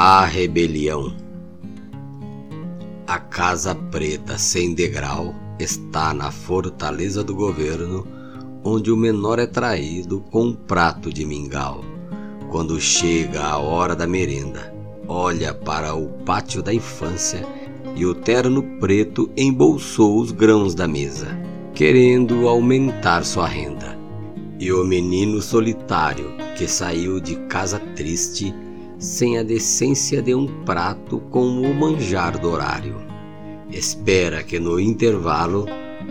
A rebelião. A Casa Preta sem degrau está na fortaleza do governo, onde o menor é traído com um prato de mingau. Quando chega a hora da merenda, olha para o pátio da infância e o terno preto embolsou os grãos da mesa, querendo aumentar sua renda. E o menino solitário que saiu de casa triste sem a decência de um prato com o manjar do horário. Espera que no intervalo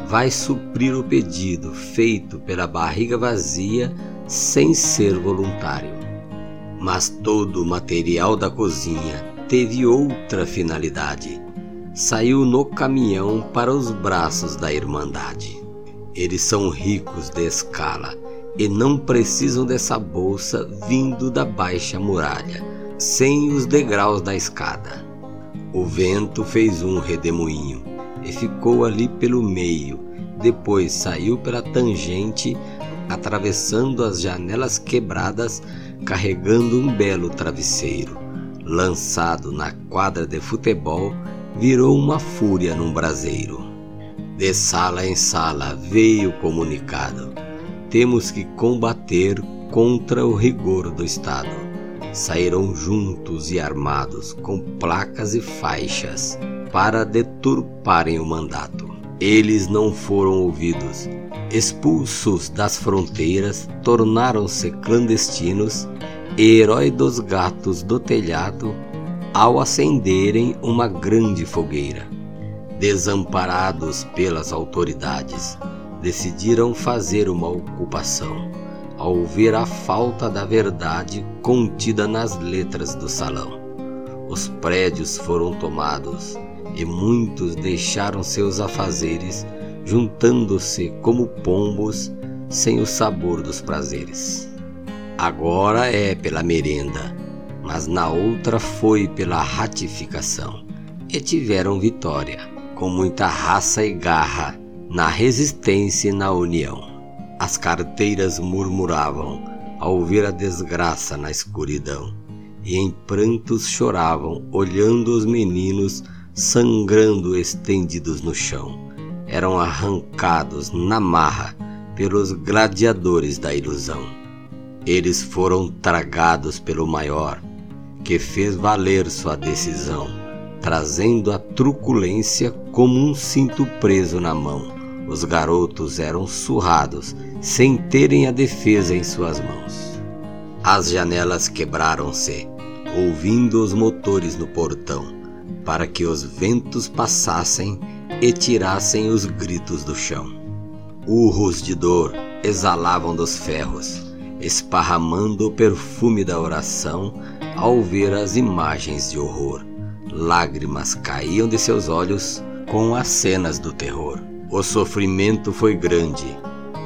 vai suprir o pedido feito pela barriga vazia sem ser voluntário. Mas todo o material da cozinha teve outra finalidade. Saiu no caminhão para os braços da Irmandade. Eles são ricos de escala e não precisam dessa bolsa vindo da baixa muralha sem os degraus da escada. O vento fez um redemoinho e ficou ali pelo meio, depois saiu pela tangente, atravessando as janelas quebradas, carregando um belo travesseiro. Lançado na quadra de futebol, virou uma fúria num braseiro. De sala em sala veio o comunicado: temos que combater contra o rigor do Estado saíram juntos e armados com placas e faixas para deturparem o mandato. Eles não foram ouvidos. Expulsos das fronteiras, tornaram-se clandestinos e herói dos gatos do telhado ao acenderem uma grande fogueira. Desamparados pelas autoridades, decidiram fazer uma ocupação ao ver a falta da verdade contida nas letras do salão. Os prédios foram tomados e muitos deixaram seus afazeres, juntando-se como pombos sem o sabor dos prazeres. Agora é pela merenda, mas na outra foi pela ratificação. E tiveram vitória, com muita raça e garra, na resistência e na união. As carteiras murmuravam ao ver a desgraça na escuridão, e em prantos choravam, olhando os meninos sangrando estendidos no chão. Eram arrancados na marra pelos gladiadores da ilusão. Eles foram tragados pelo maior, que fez valer sua decisão, trazendo a truculência como um cinto preso na mão. Os garotos eram surrados sem terem a defesa em suas mãos. As janelas quebraram-se, ouvindo os motores no portão, para que os ventos passassem e tirassem os gritos do chão. Urros de dor exalavam dos ferros, esparramando o perfume da oração ao ver as imagens de horror. Lágrimas caíam de seus olhos com as cenas do terror. O sofrimento foi grande,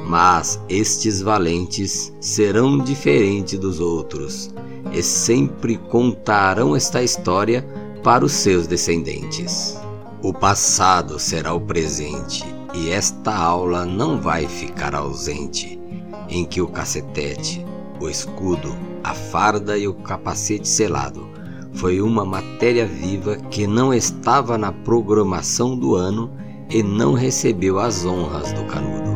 mas estes valentes serão diferentes dos outros e sempre contarão esta história para os seus descendentes. O passado será o presente e esta aula não vai ficar ausente, em que o cacetete, o escudo, a farda e o capacete selado foi uma matéria viva que não estava na programação do ano e não recebeu as honras do canudo.